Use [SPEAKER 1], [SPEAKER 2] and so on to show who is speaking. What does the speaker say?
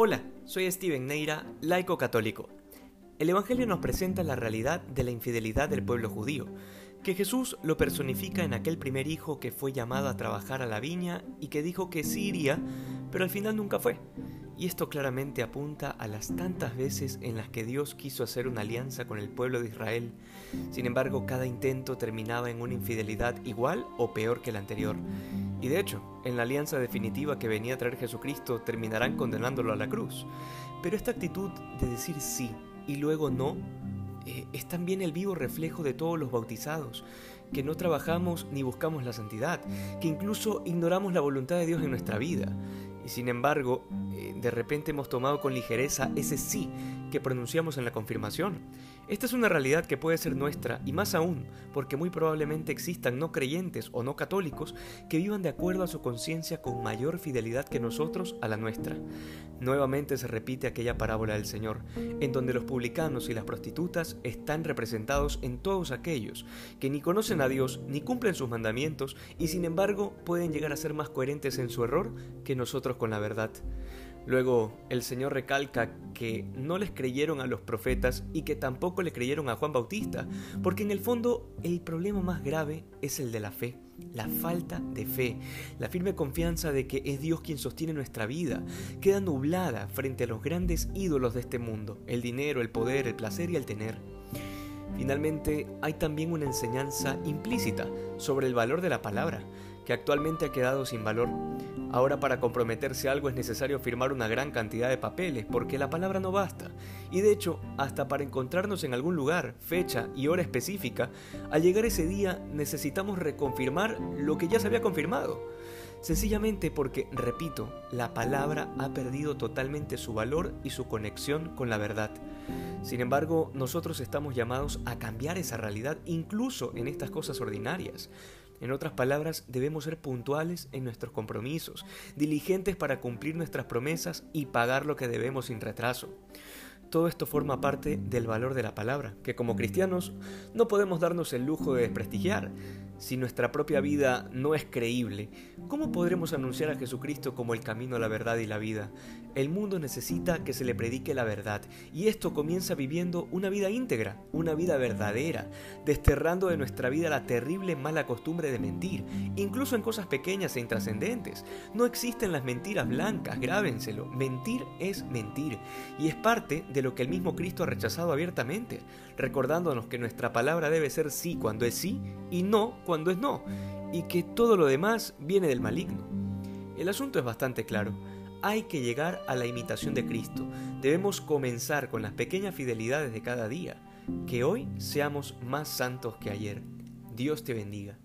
[SPEAKER 1] Hola, soy Steven Neira, laico católico. El Evangelio nos presenta la realidad de la infidelidad del pueblo judío, que Jesús lo personifica en aquel primer hijo que fue llamado a trabajar a la viña y que dijo que sí iría, pero al final nunca fue. Y esto claramente apunta a las tantas veces en las que Dios quiso hacer una alianza con el pueblo de Israel. Sin embargo, cada intento terminaba en una infidelidad igual o peor que la anterior. Y de hecho, en la alianza definitiva que venía a traer Jesucristo terminarán condenándolo a la cruz. Pero esta actitud de decir sí y luego no eh, es también el vivo reflejo de todos los bautizados, que no trabajamos ni buscamos la santidad, que incluso ignoramos la voluntad de Dios en nuestra vida. Y sin embargo, eh, de repente hemos tomado con ligereza ese sí que pronunciamos en la confirmación. Esta es una realidad que puede ser nuestra y más aún porque muy probablemente existan no creyentes o no católicos que vivan de acuerdo a su conciencia con mayor fidelidad que nosotros a la nuestra. Nuevamente se repite aquella parábola del Señor, en donde los publicanos y las prostitutas están representados en todos aquellos que ni conocen a Dios ni cumplen sus mandamientos y sin embargo pueden llegar a ser más coherentes en su error que nosotros con la verdad. Luego el Señor recalca que no les creyeron a los profetas y que tampoco le creyeron a Juan Bautista, porque en el fondo el problema más grave es el de la fe, la falta de fe, la firme confianza de que es Dios quien sostiene nuestra vida, queda nublada frente a los grandes ídolos de este mundo, el dinero, el poder, el placer y el tener. Finalmente, hay también una enseñanza implícita sobre el valor de la palabra, que actualmente ha quedado sin valor. Ahora para comprometerse a algo es necesario firmar una gran cantidad de papeles, porque la palabra no basta. Y de hecho, hasta para encontrarnos en algún lugar, fecha y hora específica, al llegar ese día necesitamos reconfirmar lo que ya se había confirmado. Sencillamente porque, repito, la palabra ha perdido totalmente su valor y su conexión con la verdad. Sin embargo, nosotros estamos llamados a cambiar esa realidad incluso en estas cosas ordinarias. En otras palabras, debemos ser puntuales en nuestros compromisos, diligentes para cumplir nuestras promesas y pagar lo que debemos sin retraso. Todo esto forma parte del valor de la palabra, que como cristianos no podemos darnos el lujo de desprestigiar. Si nuestra propia vida no es creíble, ¿cómo podremos anunciar a Jesucristo como el camino a la verdad y la vida? El mundo necesita que se le predique la verdad, y esto comienza viviendo una vida íntegra, una vida verdadera, desterrando de nuestra vida la terrible mala costumbre de mentir, incluso en cosas pequeñas e intrascendentes. No existen las mentiras blancas, grábenselo, mentir es mentir, y es parte de lo que el mismo Cristo ha rechazado abiertamente, recordándonos que nuestra palabra debe ser sí cuando es sí y no cuando es no, y que todo lo demás viene del maligno. El asunto es bastante claro. Hay que llegar a la imitación de Cristo. Debemos comenzar con las pequeñas fidelidades de cada día. Que hoy seamos más santos que ayer. Dios te bendiga.